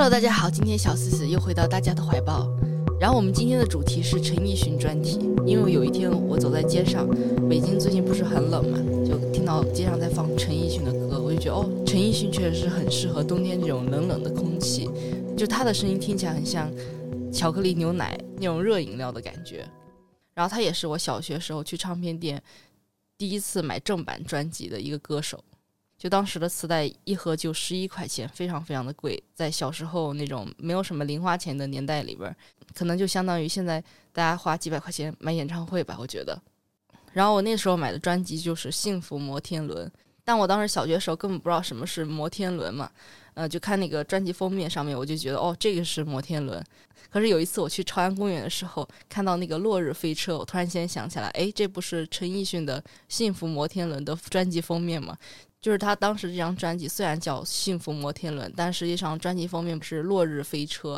Hello，大家好，今天小思思又回到大家的怀抱。然后我们今天的主题是陈奕迅专题，因为有一天我走在街上，北京最近不是很冷嘛，就听到街上在放陈奕迅的歌，我就觉得哦，陈奕迅确实是很适合冬天这种冷冷的空气，就他的声音听起来很像巧克力牛奶那种热饮料的感觉。然后他也是我小学时候去唱片店第一次买正版专辑的一个歌手。就当时的磁带一盒就十一块钱，非常非常的贵，在小时候那种没有什么零花钱的年代里边，可能就相当于现在大家花几百块钱买演唱会吧，我觉得。然后我那时候买的专辑就是《幸福摩天轮》，但我当时小学时候根本不知道什么是摩天轮嘛，呃，就看那个专辑封面上面，我就觉得哦，这个是摩天轮。可是有一次我去朝阳公园的时候，看到那个落日飞车，我突然间想起来，哎，这不是陈奕迅的《幸福摩天轮》的专辑封面吗？就是他当时这张专辑虽然叫《幸福摩天轮》，但实际上专辑封面是《落日飞车》。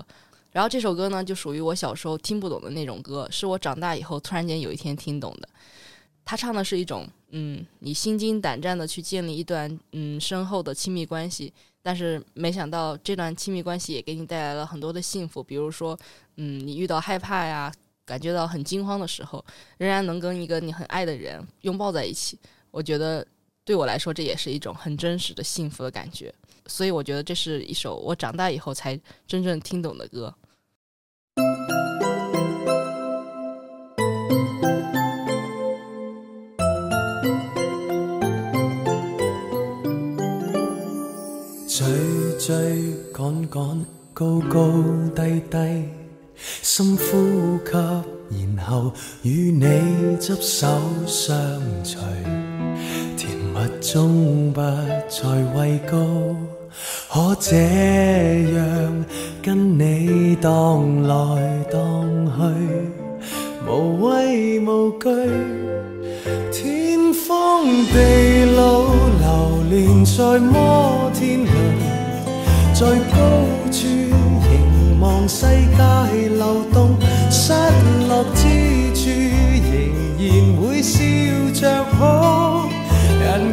然后这首歌呢，就属于我小时候听不懂的那种歌，是我长大以后突然间有一天听懂的。他唱的是一种，嗯，你心惊胆战的去建立一段嗯深厚的亲密关系，但是没想到这段亲密关系也给你带来了很多的幸福。比如说，嗯，你遇到害怕呀，感觉到很惊慌的时候，仍然能跟一个你很爱的人拥抱在一起。我觉得。对我来说，这也是一种很真实的幸福的感觉，所以我觉得这是一首我长大以后才真正听懂的歌。追追赶赶，高高低低，深呼吸，然后与你执手相随。终不再畏高，可这样跟你荡来荡去，无畏无惧。天荒地老，流连在摩天轮，在高处凝望世界流动，失落之处仍然会笑着哭。人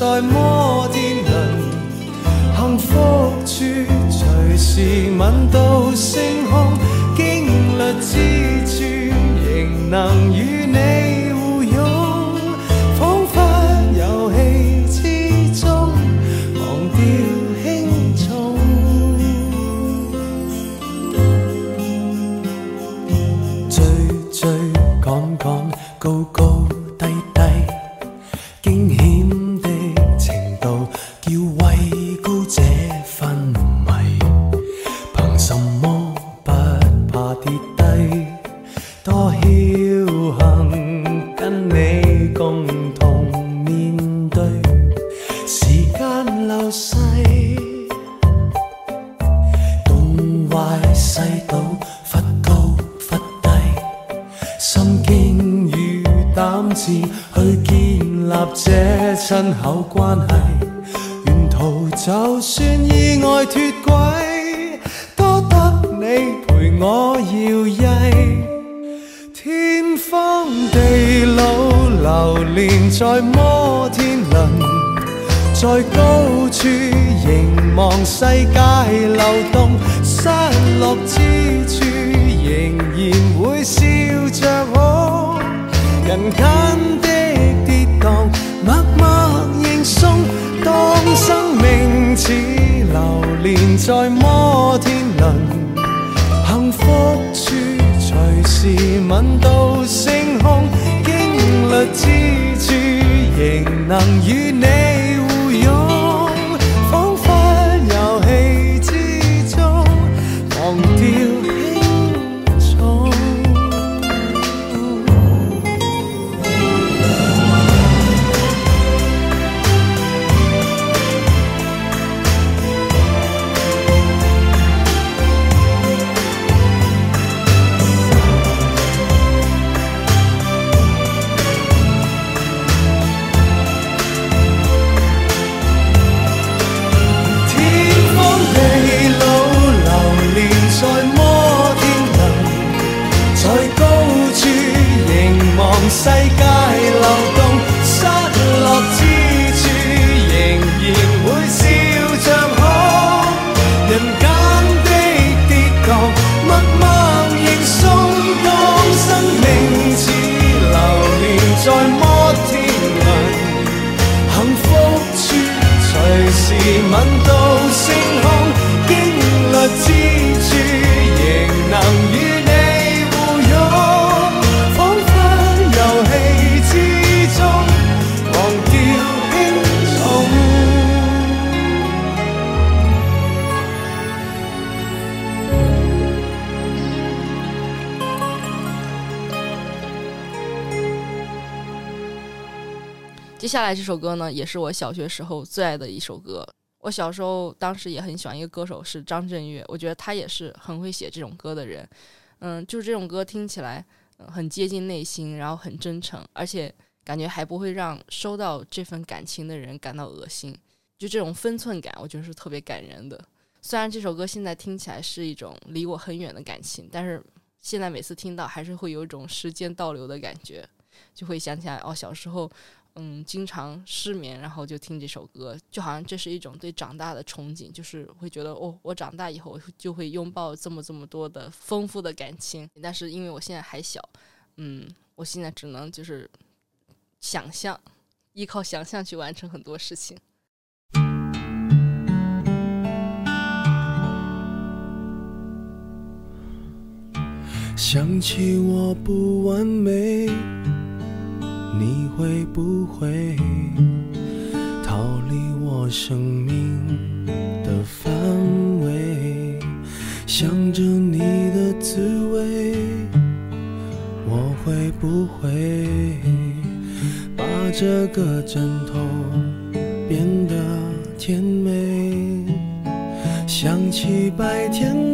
在摩天轮，幸福处随时吻到星空。经历之处，仍能与去建立这亲口关系沿途就算意外脱轨多得你陪我摇曳。天荒地老流连在摩天轮在高处凝望世界流动失落之处仍然会笑着人间的跌荡，默默认送。当生命似流连在摩天轮，幸福处随时吻到星空。经历之处仍能与你。下来这首歌呢，也是我小学时候最爱的一首歌。我小时候当时也很喜欢一个歌手，是张震岳，我觉得他也是很会写这种歌的人。嗯，就是这种歌听起来很接近内心，然后很真诚，而且感觉还不会让收到这份感情的人感到恶心。就这种分寸感，我觉得是特别感人的。虽然这首歌现在听起来是一种离我很远的感情，但是现在每次听到还是会有一种时间倒流的感觉，就会想起来哦，小时候。嗯，经常失眠，然后就听这首歌，就好像这是一种对长大的憧憬，就是会觉得哦，我长大以后就会拥抱这么这么多的丰富的感情。但是因为我现在还小，嗯，我现在只能就是想象，依靠想象去完成很多事情。想起我不完美。你会不会逃离我生命的范围？想着你的滋味，我会不会把这个枕头变得甜美？想起白天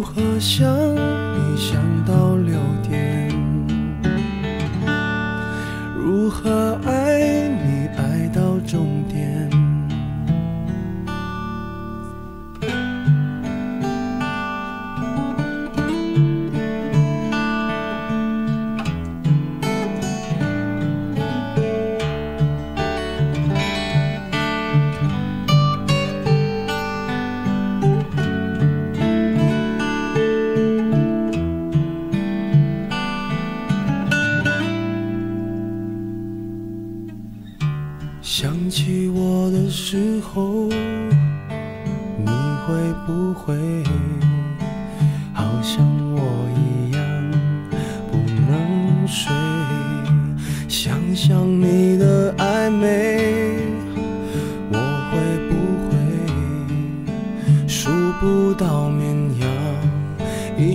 如何想你想到六点？如何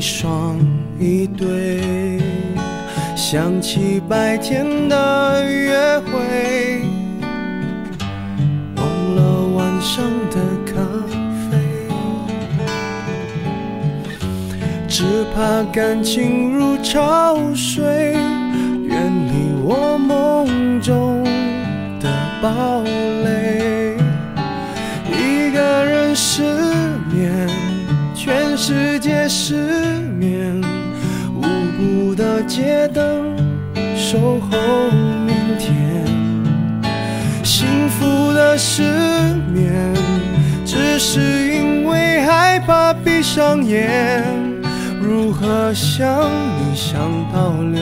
一双一对，想起白天的约会，忘了晚上的咖啡，只怕感情如潮水，远离我梦中的堡垒。世界失眠，无辜的街灯。守候明天，幸福的失眠，只是因为害怕闭上眼。如何想你想到六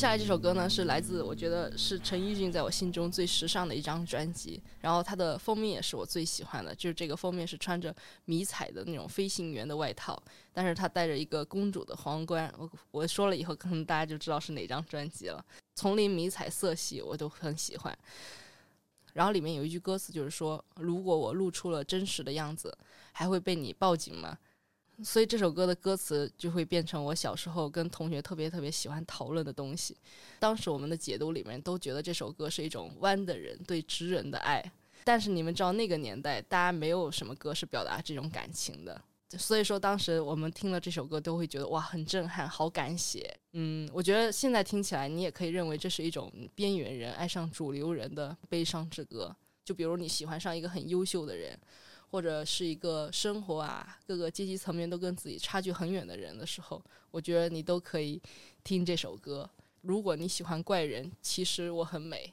接下来这首歌呢，是来自我觉得是陈奕迅在我心中最时尚的一张专辑，然后它的封面也是我最喜欢的，就是这个封面是穿着迷彩的那种飞行员的外套，但是他戴着一个公主的皇冠。我我说了以后，可能大家就知道是哪张专辑了。丛林迷彩色系我都很喜欢。然后里面有一句歌词就是说：“如果我露出了真实的样子，还会被你报警吗？”所以这首歌的歌词就会变成我小时候跟同学特别特别喜欢讨论的东西。当时我们的解读里面都觉得这首歌是一种弯的人对直人的爱。但是你们知道那个年代，大家没有什么歌是表达这种感情的。所以说当时我们听了这首歌都会觉得哇很震撼，好敢写。嗯，我觉得现在听起来你也可以认为这是一种边缘人爱上主流人的悲伤之歌。就比如你喜欢上一个很优秀的人。或者是一个生活啊，各个阶级层面都跟自己差距很远的人的时候，我觉得你都可以听这首歌。如果你喜欢怪人，其实我很美。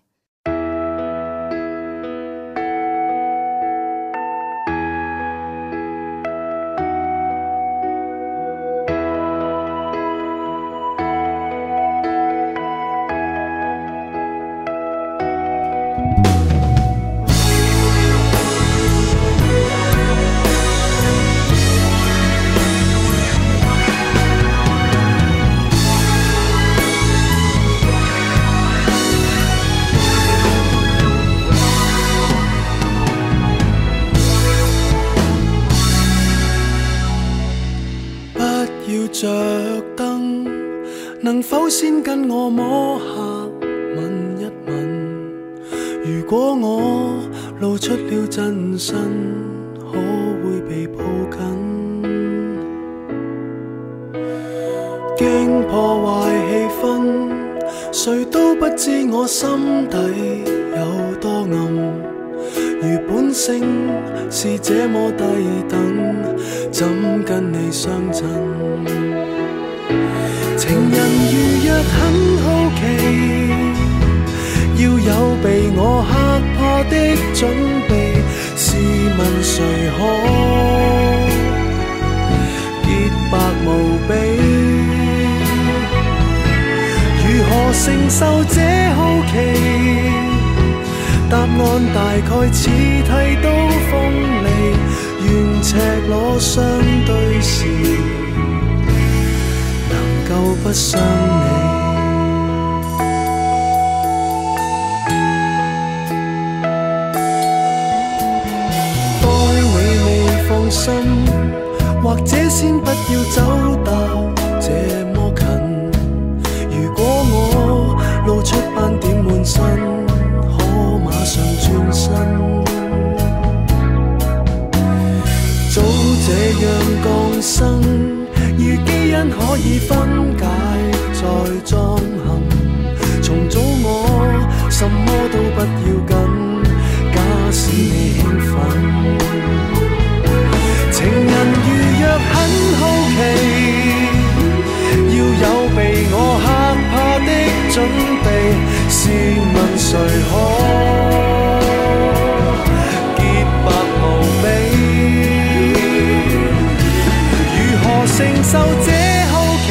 不要着灯，能否先跟我摸下，吻一吻。如果我露出了真身，可会被抱紧？惊破坏，谁都不知我心底有多暗。如本性是这么低等，怎跟你相衬？情人如若很好奇，要有被我吓怕的准备。试问谁可洁白无何承受这好奇？答案大概似剃刀锋利，愿赤裸相对时。能够不伤你。当你未放心，或者先不要走到这生。如基因可以分解再装行，重组我什么都不要紧，假使你兴奋。情人如若很好奇，要有被我吓怕的准备，试问谁可受这好奇，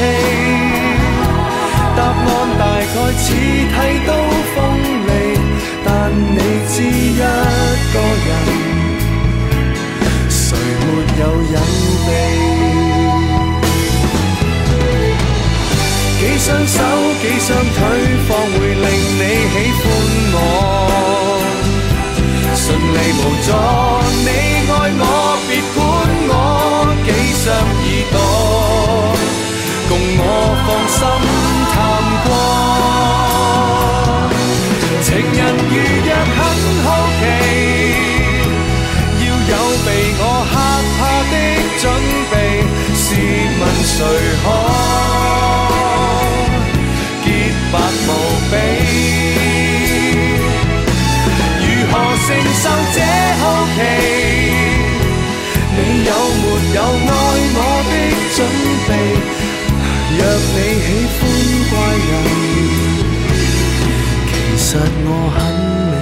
答案大概似剃刀锋利，但你知一个人，谁没有隐秘？几双手，几双腿，方会令你喜欢我。顺利无阻，你爱我，别管我几双。多，共我放心探过。情人如若很好奇，要有被我吓怕的准备。试问谁可实我很美。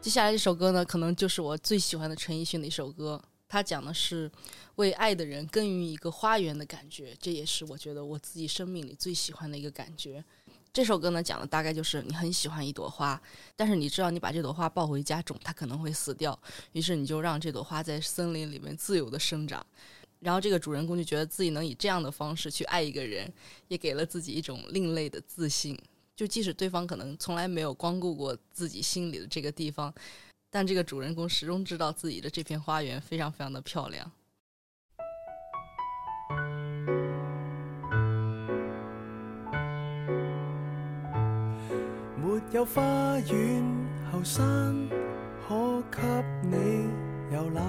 接下来这首歌呢，可能就是我最喜欢的陈奕迅的一首歌。它讲的是为爱的人耕耘一个花园的感觉，这也是我觉得我自己生命里最喜欢的一个感觉。这首歌呢，讲的大概就是你很喜欢一朵花，但是你知道你把这朵花抱回家种，它可能会死掉，于是你就让这朵花在森林里面自由的生长。然后这个主人公就觉得自己能以这样的方式去爱一个人，也给了自己一种另类的自信。就即使对方可能从来没有光顾过自己心里的这个地方，但这个主人公始终知道自己的这片花园非常非常的漂亮。没有花园后山可给你游览，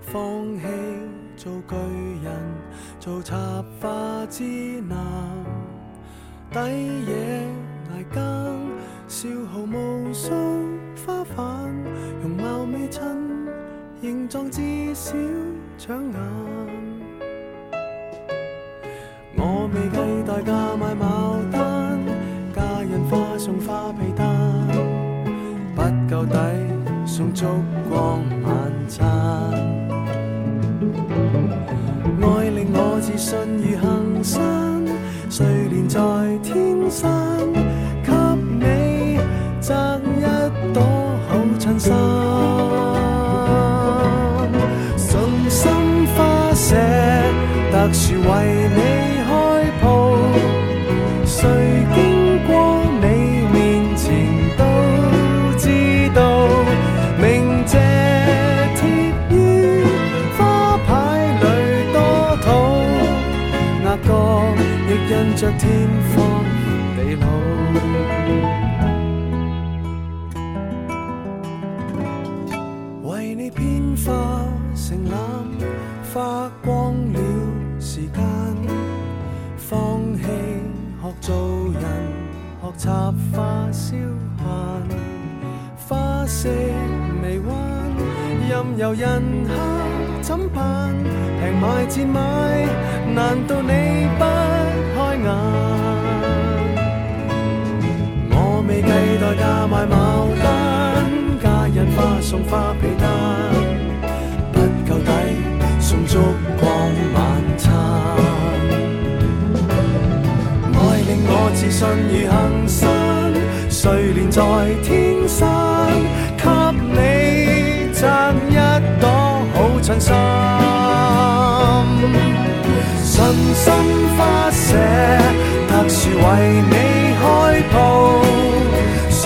放弃做巨人，做插花之男。抵野挨更，消耗无数花瓣，容貌未衬，形状至少抢眼。我未计代价买牡丹，家人花送花被单，不够抵送烛光晚餐。爱令我自信如行山。睡莲在天山，摘一朵好衬衫。信心花舍，特殊为你开铺。谁经过你面前都知道，明谢贴于花牌里多土，压角。亦印着天任由人客怎办？平买贱买，难道你不？眼，我未计代价买牡丹，家人花送花被单，不够抵送烛光晚餐。爱令我自信如行山，睡莲在天山，信心。信心花舍，特殊为你开铺。谁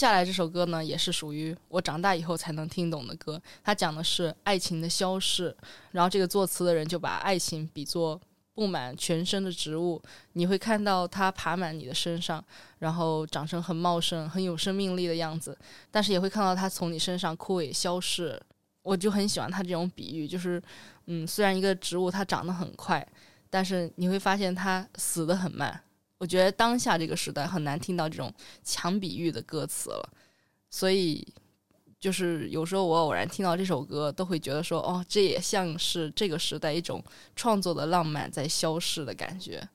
下来这首歌呢，也是属于我长大以后才能听懂的歌。它讲的是爱情的消逝，然后这个作词的人就把爱情比作布满全身的植物，你会看到它爬满你的身上，然后长成很茂盛、很有生命力的样子，但是也会看到它从你身上枯萎消逝。我就很喜欢他这种比喻，就是嗯，虽然一个植物它长得很快，但是你会发现它死得很慢。我觉得当下这个时代很难听到这种强比喻的歌词了，所以就是有时候我偶然听到这首歌，都会觉得说，哦，这也像是这个时代一种创作的浪漫在消逝的感觉。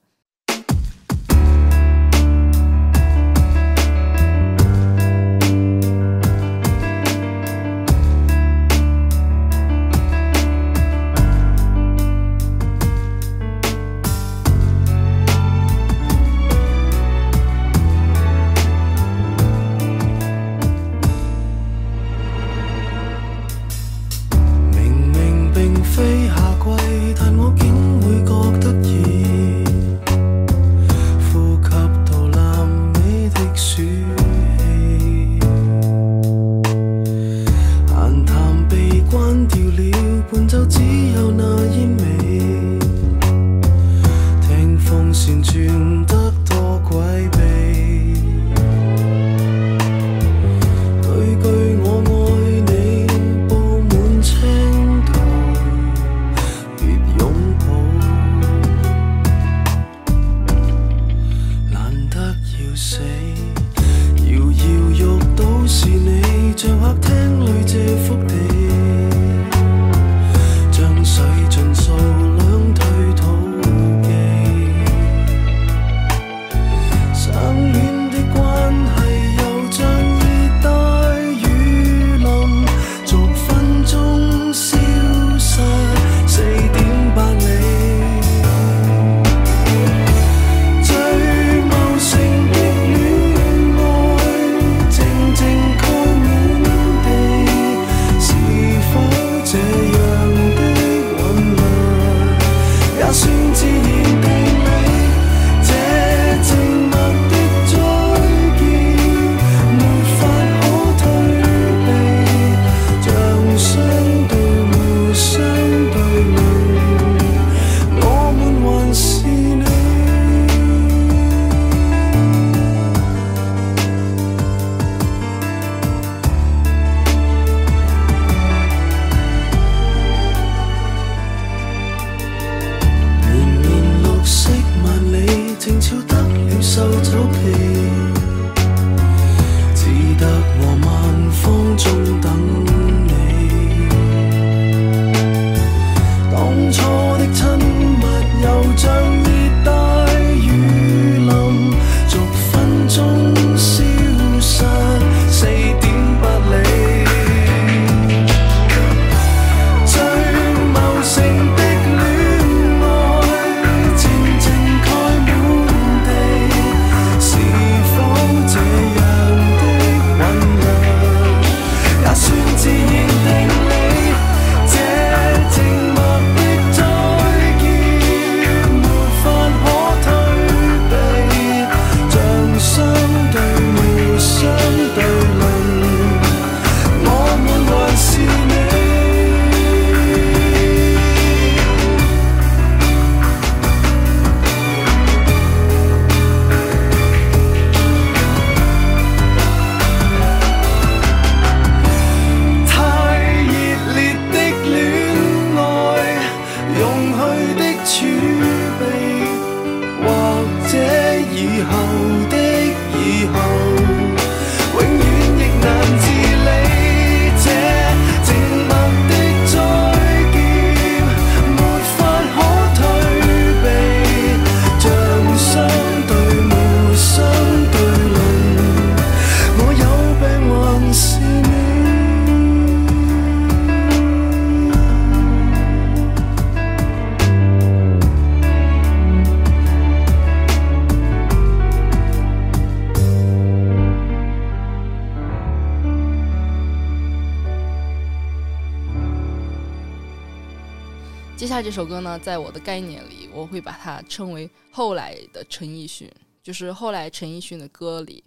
这首歌呢，在我的概念里，我会把它称为后来的陈奕迅，就是后来陈奕迅的歌里，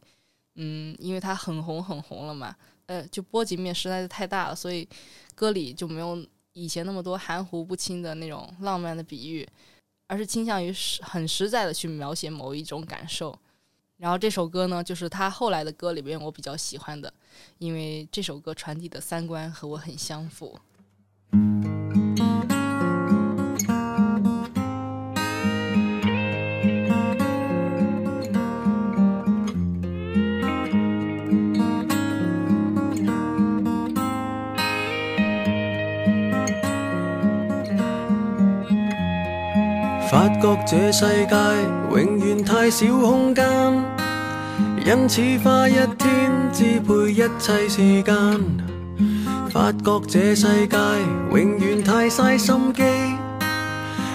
嗯，因为他很红很红了嘛，呃，就波及面实在是太大了，所以歌里就没有以前那么多含糊不清的那种浪漫的比喻，而是倾向于实很实在的去描写某一种感受。然后这首歌呢，就是他后来的歌里边我比较喜欢的，因为这首歌传递的三观和我很相符。发觉这世界永远太少空间，因此花一天支配一切时间。发觉这世界永远太嘥心机，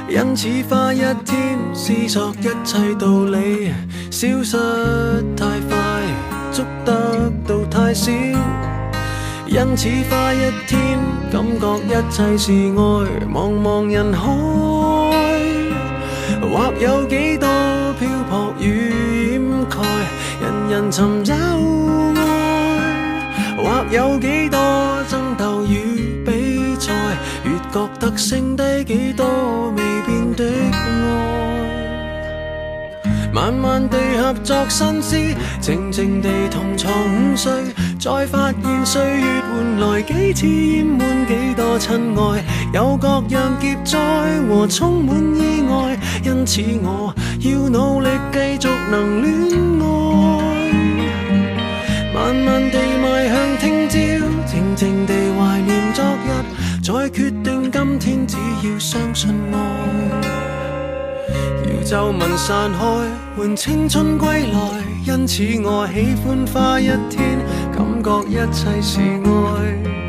因此花一天思索一切道理。消失太快，捉得到太少，因此花一天感觉一切是爱。茫茫人海。或有几多漂泊与掩盖，人人寻找爱；或有几多争斗与比赛，越觉得剩低几多未变的爱。慢慢地合作新诗，静静地同床午睡，再发现岁月换来几次淹满几多亲爱，有各样劫灾和充满意外，因此我要努力继续能恋爱。慢慢地迈向听朝，静静地怀念昨日，再决定今天，只要相信爱。皱纹散开，换青春归来。因此我喜欢花一天，感觉一切是爱。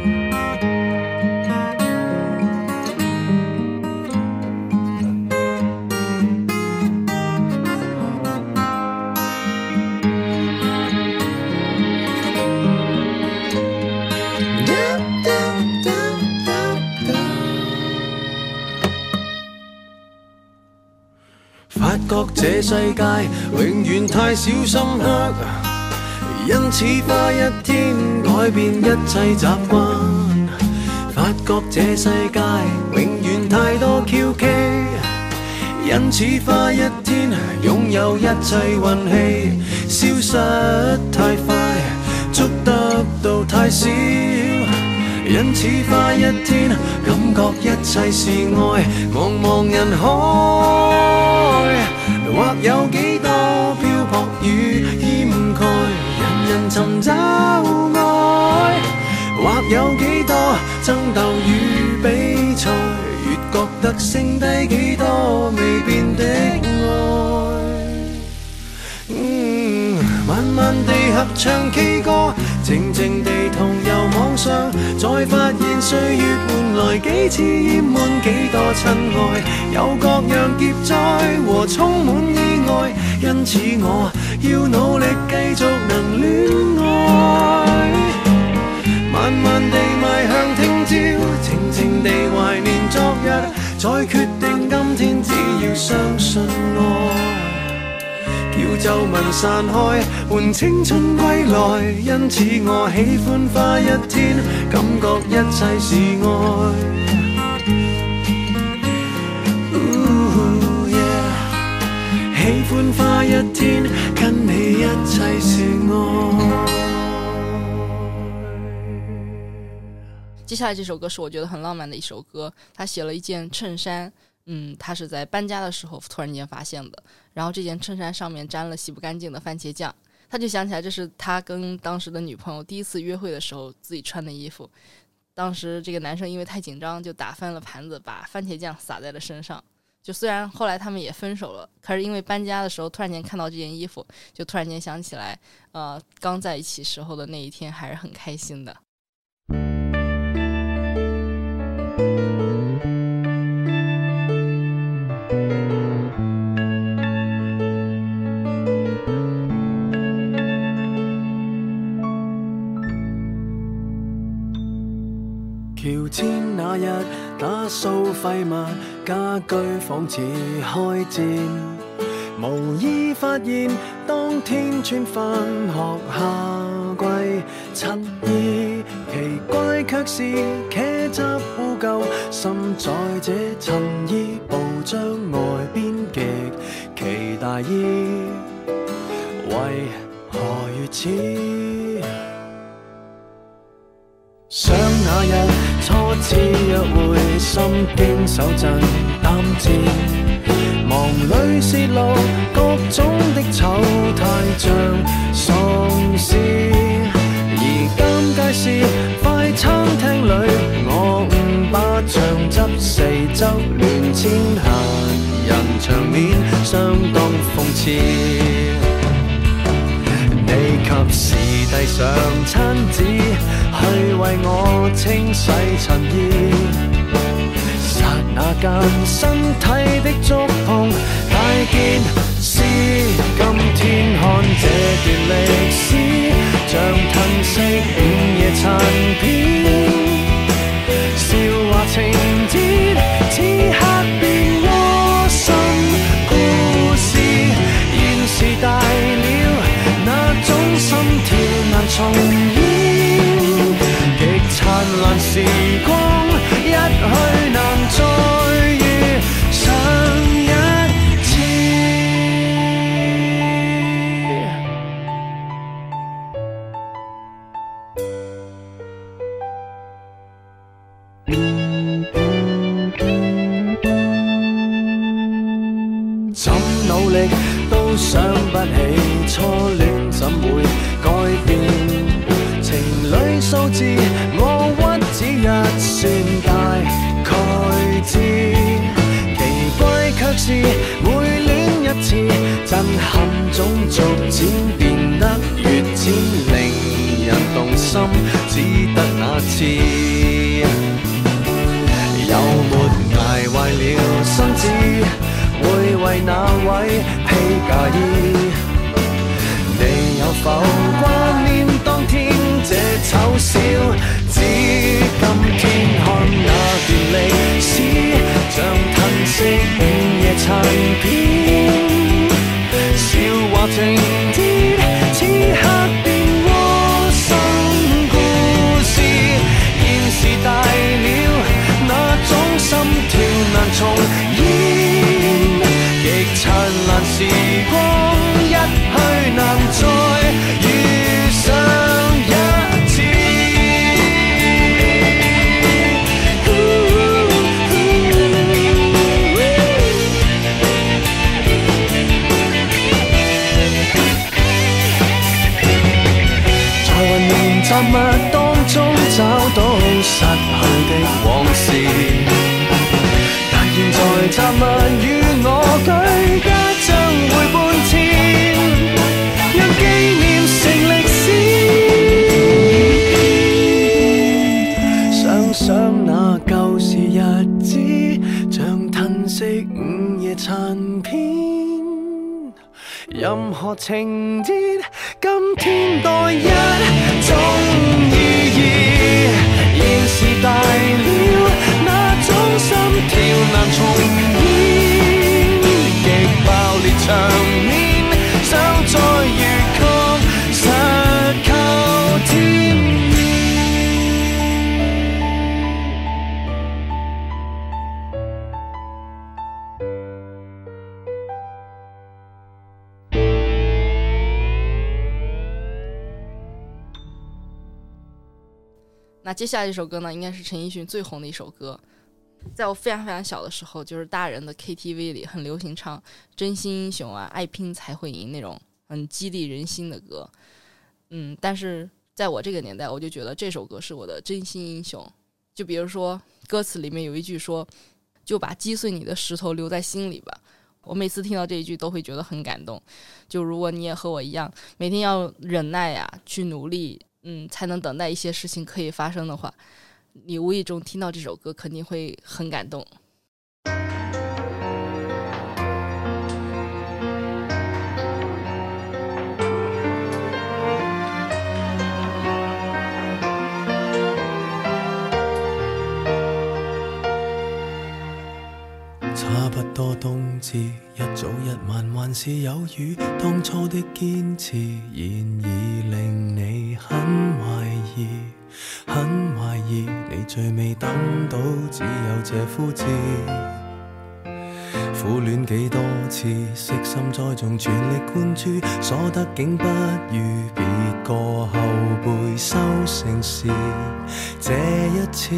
觉这世界永远太少深刻，因此花一天改变一切习惯。发觉这世界永远太多蹊，因此花一天拥有一切运气。消失太快，捉得到太少，因此花一天感觉一切是爱。茫茫人海。或有几多漂泊与掩盖，人人寻找爱；或有几多争斗与比赛，越觉得剩低几多未变的爱。地合唱 K 歌，静静地同游网上，再发现岁月换来几次淹满几多亲爱，有各样劫灾和充满意外，因此我要努力继续能恋爱。慢慢地迈向听朝，静静地怀念昨日，再决定今天，只要相信爱。要皱纹散开，换青春归来。因此我喜欢花一天，感觉一切是爱。喜欢花一天，跟你一切是爱。接下来这首歌是我觉得很浪漫的一首歌，他写了一件衬衫。嗯，他是在搬家的时候突然间发现的，然后这件衬衫上面沾了洗不干净的番茄酱，他就想起来这是他跟当时的女朋友第一次约会的时候自己穿的衣服，当时这个男生因为太紧张就打翻了盘子，把番茄酱洒在了身上。就虽然后来他们也分手了，可是因为搬家的时候突然间看到这件衣服，就突然间想起来，呃，刚在一起时候的那一天还是很开心的。桥前那日打扫废物，家居仿似开战。无意发现，当天穿返学夏季衬衣，奇怪却是茄汁污垢渗在这衬衣布章外边极其大意，为何如此？想那日初次约会，心惊手震胆战。忙里泄露各种的丑态，像丧尸。而今皆是快餐厅里，我五把酱汁四周乱濺下，人场面相当讽刺。及时递上餐纸，去为我清洗衬衣。刹那间身体的触碰，大件事。今天看这段历史，像吞噬午夜残片。笑话情节，重演极灿烂时光一去难再遇上一次怎努力都想不起初恋怎会数字我屈指一算，大概知。奇怪却是每恋一次，震撼总逐渐变得越浅，令人动心，只得那次。有没挨坏了身子？会为哪位披嫁衣？你有否？丑小，只今天看那段历史，像褪色午夜残片，笑话情节，此刻变窝心故事，现时大了，那种心跳难重。沉默与我举家将会搬迁，让纪念成历史。想想那旧时日子，像褪色午夜残片，任何情节，今天待一种意义，现时大了。演，极爆裂场面，想再遇抗，实靠天意。那接下来这首歌呢，应该是陈奕迅最红的一首歌。在我非常非常小的时候，就是大人的 KTV 里很流行唱《真心英雄》啊，“爱拼才会赢”那种很激励人心的歌。嗯，但是在我这个年代，我就觉得这首歌是我的真心英雄。就比如说歌词里面有一句说：“就把击碎你的石头留在心里吧。”我每次听到这一句都会觉得很感动。就如果你也和我一样，每天要忍耐呀，去努力。嗯，才能等待一些事情可以发生的话，你无意中听到这首歌，肯定会很感动。差不多冬至，一早一晚还是有雨。当初的坚持，现已令你很怀疑，很怀疑。最未等到，只有这枯枝。苦恋几多次，悉心栽种，全力灌注，所得竟不如别个后辈收成时。这一次，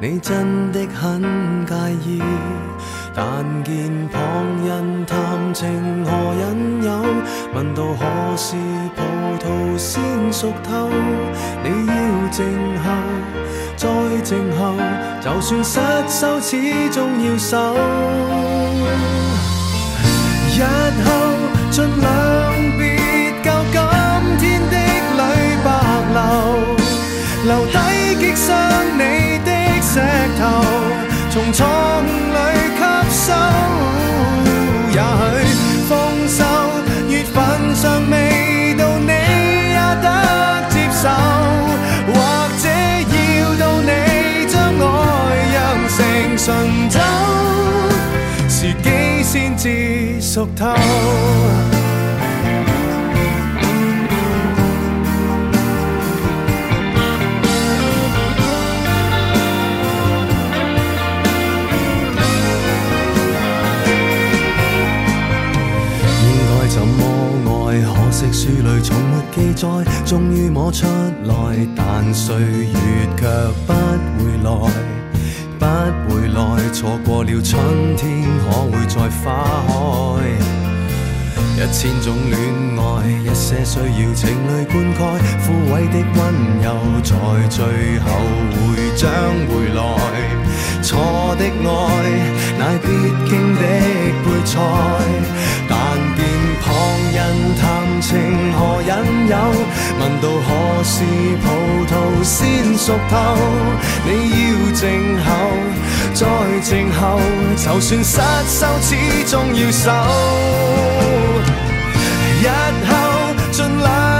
你真的很介意。但见旁人谈情何引诱，问到何时葡萄先熟透，你要静候，再静候，就算失手，始终要守。日后尽量别教今天的泪白流，留低击伤。你的石头，从错误里吸收。也许丰收月份尚未成醇酒，时机先至熟透。应该怎么爱？可惜书里从没记载。终于摸出来，但岁月却不回来，错过了春天，可会再花开？一千种恋爱，一些需要情泪灌溉，枯萎的温柔在最后会将回来。错的爱，乃必经的配菜。但见旁人谈情何引诱，问到何时葡萄先熟透，你要静候，再静候，就算失手，始终要守。日后尽量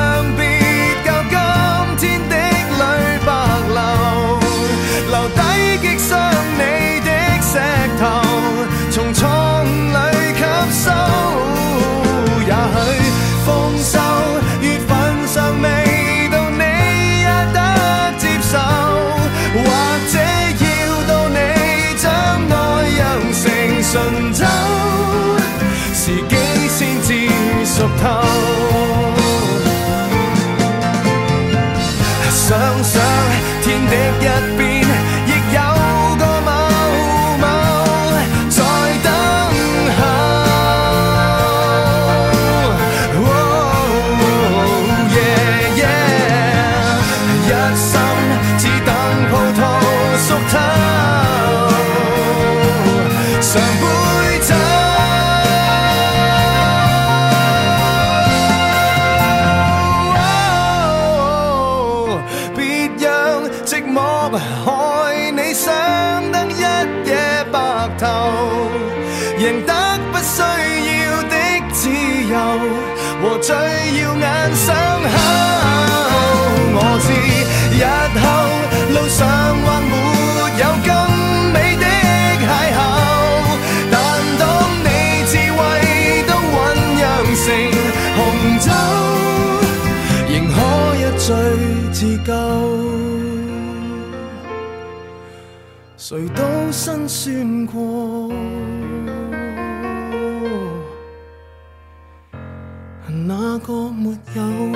辛酸過，哪個沒有？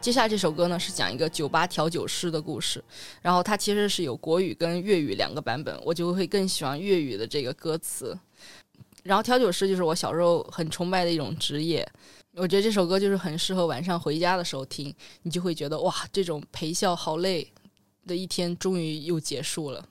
接下来这首歌呢是讲一个酒吧调酒师的故事，然后它其实是有国语跟粤语两个版本，我就会更喜欢粤语的这个歌词。然后调酒师就是我小时候很崇拜的一种职业，我觉得这首歌就是很适合晚上回家的时候听，你就会觉得哇，这种陪笑好累的一天终于又结束了。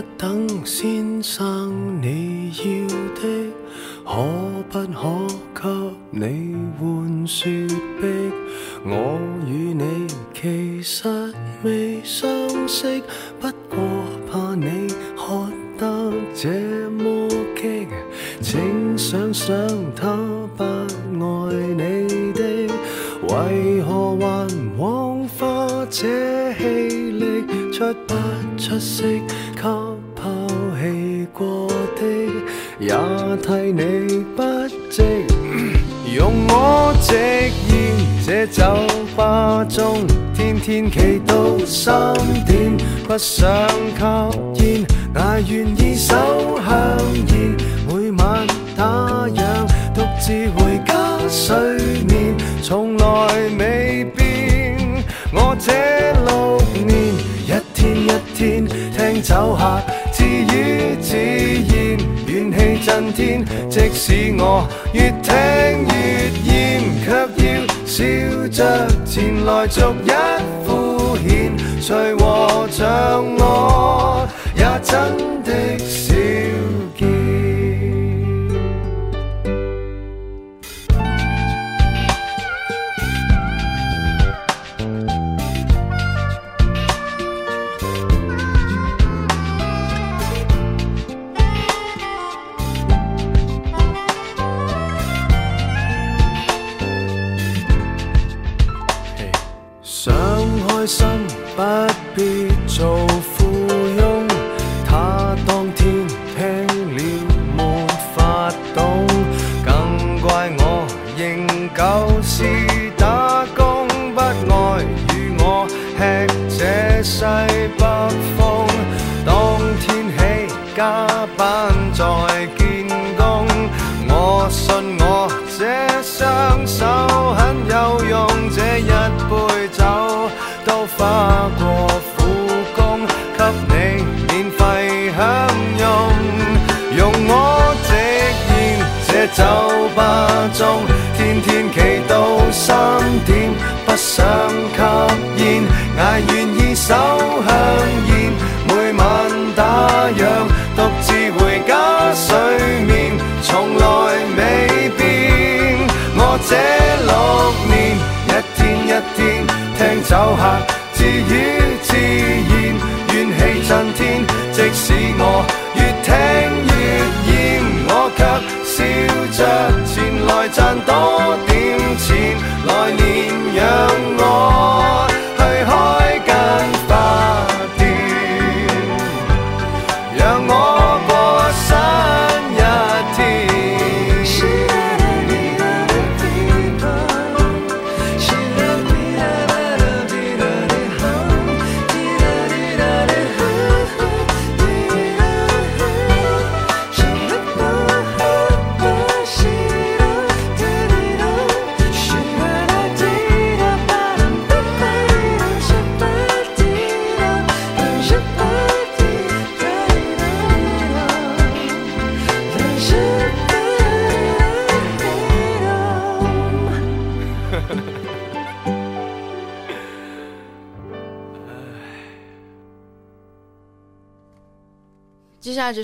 不等先生你要的，可不可给你换雪碧？我与你其实未相识，不过怕你。喝得这么激，请想想他不爱你。的，为何还枉花这气力，出不出色，也替你不值。用我直言，这酒吧中天天企到三点，不想吸烟，但愿意手香烟，每晚打烊，独自回家睡眠，从来未变。我这六年，一天一天听酒下自语自言，怨气震天。即使我越听越厌，却要笑着前来逐一敷衍。谁和像我，也真的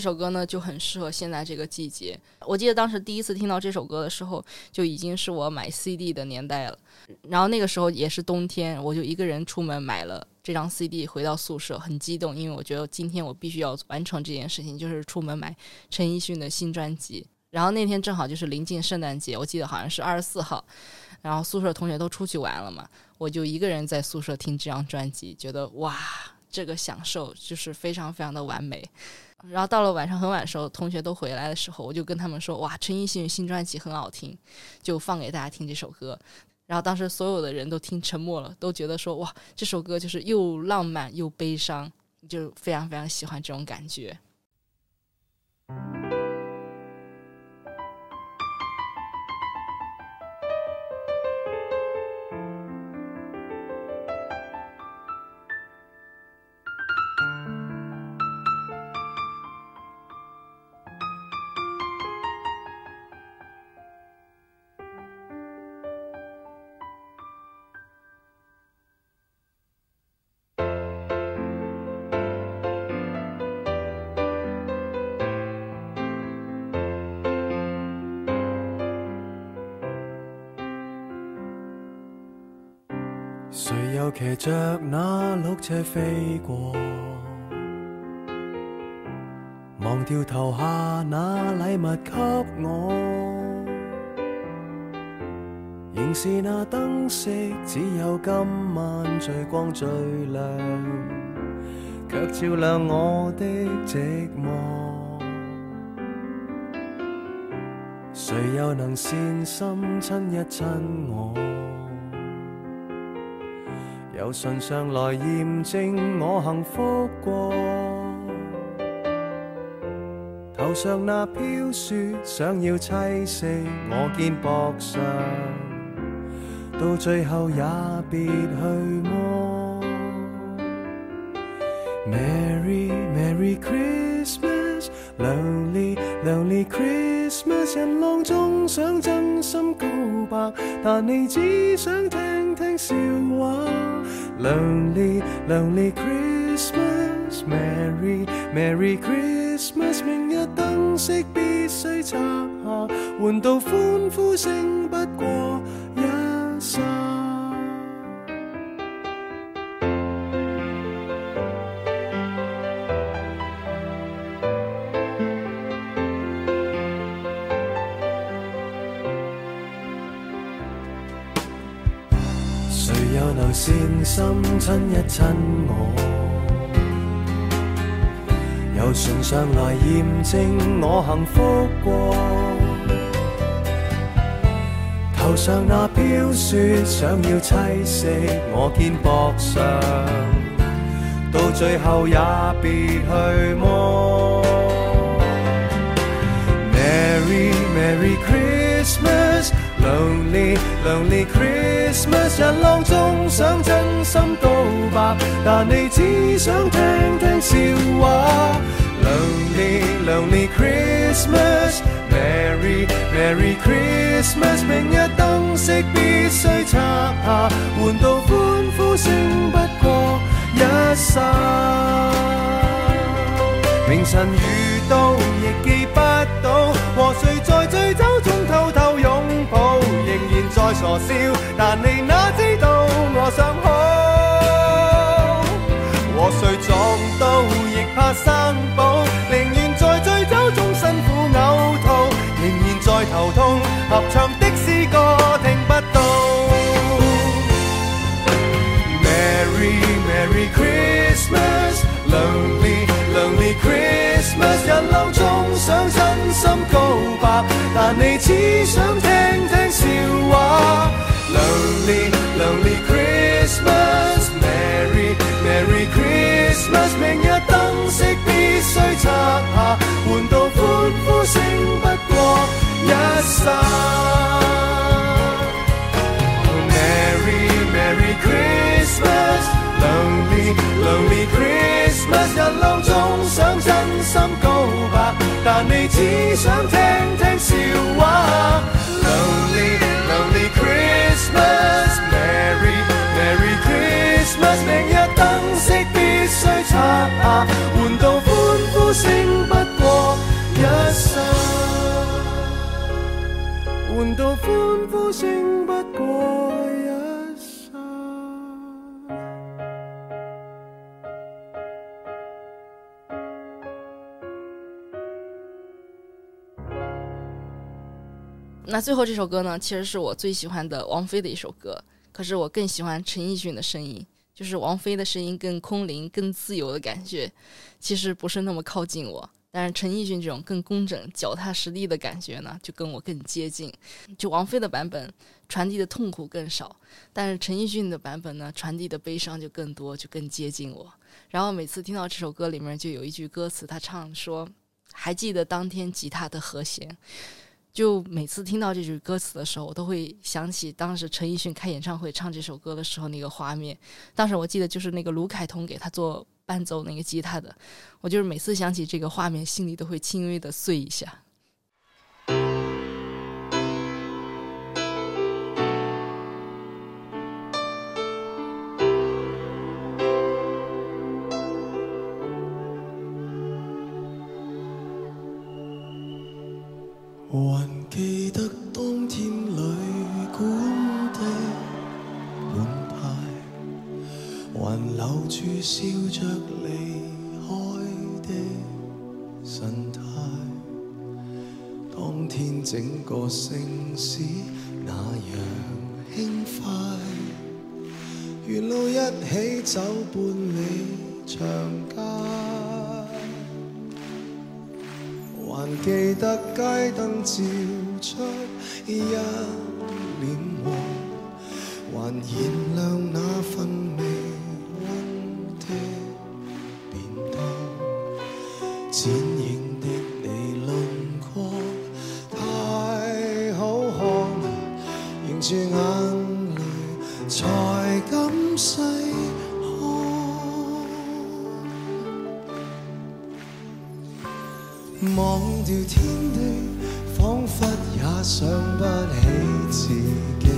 首歌呢，就很适合现在这个季节。我记得当时第一次听到这首歌的时候，就已经是我买 CD 的年代了。然后那个时候也是冬天，我就一个人出门买了这张 CD，回到宿舍很激动，因为我觉得今天我必须要完成这件事情，就是出门买陈奕迅的新专辑。然后那天正好就是临近圣诞节，我记得好像是二十四号，然后宿舍同学都出去玩了嘛，我就一个人在宿舍听这张专辑，觉得哇，这个享受就是非常非常的完美。然后到了晚上很晚的时候，同学都回来的时候，我就跟他们说：“哇，陈奕迅新专辑很好听，就放给大家听这首歌。”然后当时所有的人都听沉默了，都觉得说：“哇，这首歌就是又浪漫又悲伤，就非常非常喜欢这种感觉。”「骑着那鹿车飞过，忘掉投下那礼物给我，仍是那灯饰，只有今晚最光最亮，却照亮我的寂寞。谁又能善心亲一亲我？有唇上来验证我幸福过。头上那飘雪想要栖息我肩膊上，到最后也别去摸。Merry Merry Christmas, Lonely Lonely Christmas，人浪中想真心告白，但你只想听听笑 Lonely Lonely Christmas, Merry Merry Christmas，明日灯饰必须拆下，换到欢呼声不过心亲一亲我？由唇上来验证我幸福过。头上那飘雪想要栖息我肩膊上，到最后也别去摸。Merry Merry Christmas, Lonely Lonely Christmas，人浪中想真心告白，但你只想听听笑话。Lonely Lonely Christmas, Merry Merry Christmas，明日灯饰必须拆下，换到欢呼声不过一刹。明晨遇到亦记不到，和谁在醉酒中，傻笑，但你哪知道我想好。和谁撞到亦怕生保，宁愿在醉酒中辛苦呕吐，仍然在头痛，合唱的诗歌听不到。Merry Merry Christmas, Lonely Lonely Christmas，人浪中想真心告白，但你只想听。Lonely Lonely Christmas, Merry Merry Christmas，明日燈飾必須拆下，換到歡呼聲不過一剎。Merry Merry Christmas, Lonely Lonely Christmas，人浪中想真心告白，但你只想聽聽笑話。到欢呼声不过一剎。那最后这首歌呢，其实是我最喜欢的王菲的一首歌，可是我更喜欢陈奕迅的声音，就是王菲的声音更空灵、更自由的感觉，其实不是那么靠近我。但是陈奕迅这种更工整、脚踏实地的感觉呢，就跟我更接近。就王菲的版本传递的痛苦更少，但是陈奕迅的版本呢，传递的悲伤就更多，就更接近我。然后每次听到这首歌里面就有一句歌词，他唱说：“还记得当天吉他的和弦。”就每次听到这句歌词的时候，我都会想起当时陈奕迅开演唱会唱这首歌的时候那个画面。当时我记得就是那个卢凯彤给他做伴奏那个吉他的，我就是每次想起这个画面，心里都会轻微的碎一下。还记得当天旅馆的門牌，还留住着离开的神态。当天整个城市那样轻快，沿路一起走半里长街，还记得街灯照出一脸黄，还燃亮那剪影的你轮廓太好看，凝住眼泪才敢细看。忘掉天地，仿佛也想不起自己，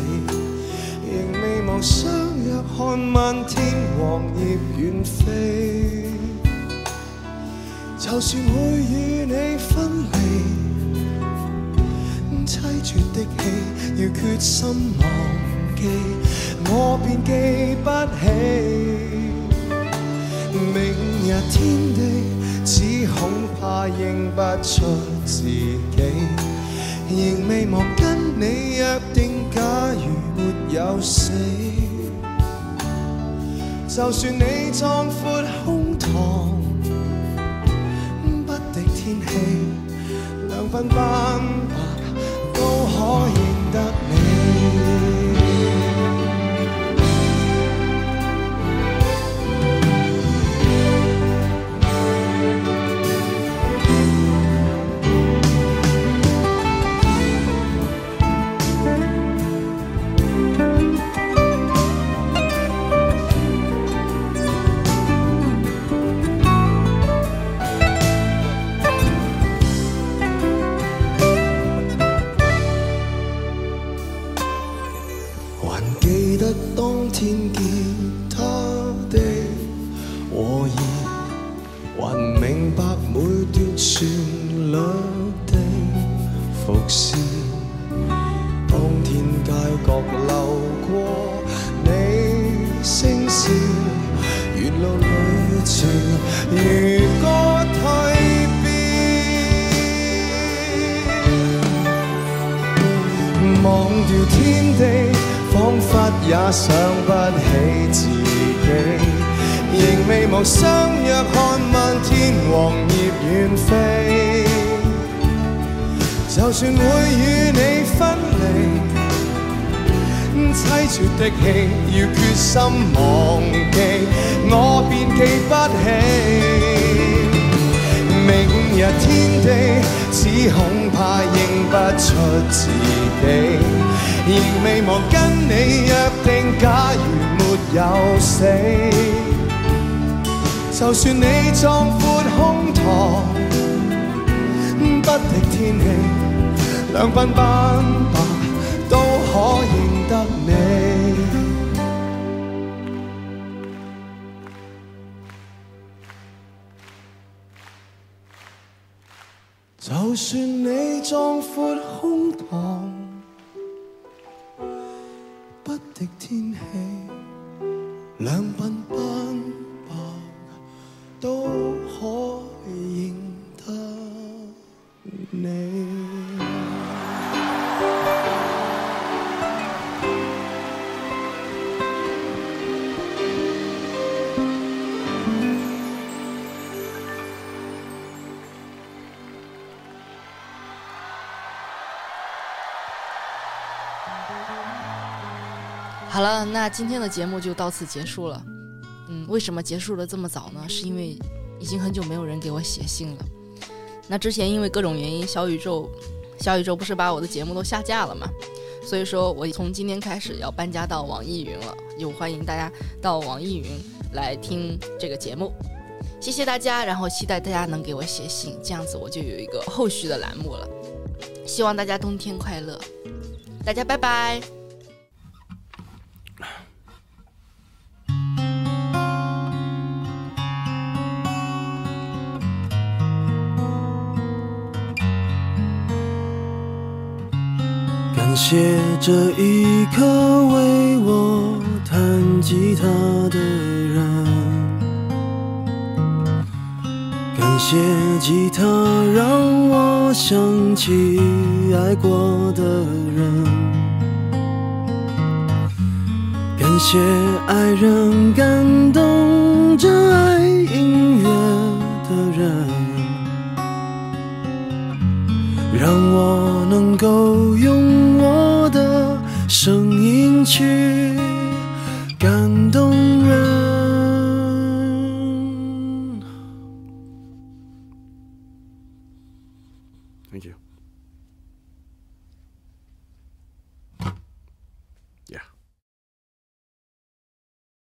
仍未忘相约看漫天黄叶远飞。就算会与你分离，凄绝的戏要决心忘记，我便记不起。明日天地，只恐怕認不出自己，仍未忘跟你約定，假如沒有死，就算你壯闊胸膛，天氣，兩鬢斑白都可认得你。旋律的伏線。當天街角流过你声线，沿路旅程如歌蜕变。忘掉天地，仿佛也想不起自己，仍未忘就算會與你分離，凄绝的戏要決心忘記，我便記不起。明日天地，只恐怕認不出自己，仍未忘跟你約定，假如沒有死，就算你壯闊胸膛，不敵天氣，两鬓斑白都可认得你。就算你壮阔好了，那今天的节目就到此结束了。嗯，为什么结束的这么早呢？是因为已经很久没有人给我写信了。那之前因为各种原因，小宇宙小宇宙不是把我的节目都下架了嘛？所以说我从今天开始要搬家到网易云了，又欢迎大家到网易云来听这个节目。谢谢大家，然后期待大家能给我写信，这样子我就有一个后续的栏目了。希望大家冬天快乐，大家拜拜。谢这一刻为我弹吉他的人，感谢吉他让我想起爱过的人，感谢爱人感动着爱音乐的人，让我能够拥有。去。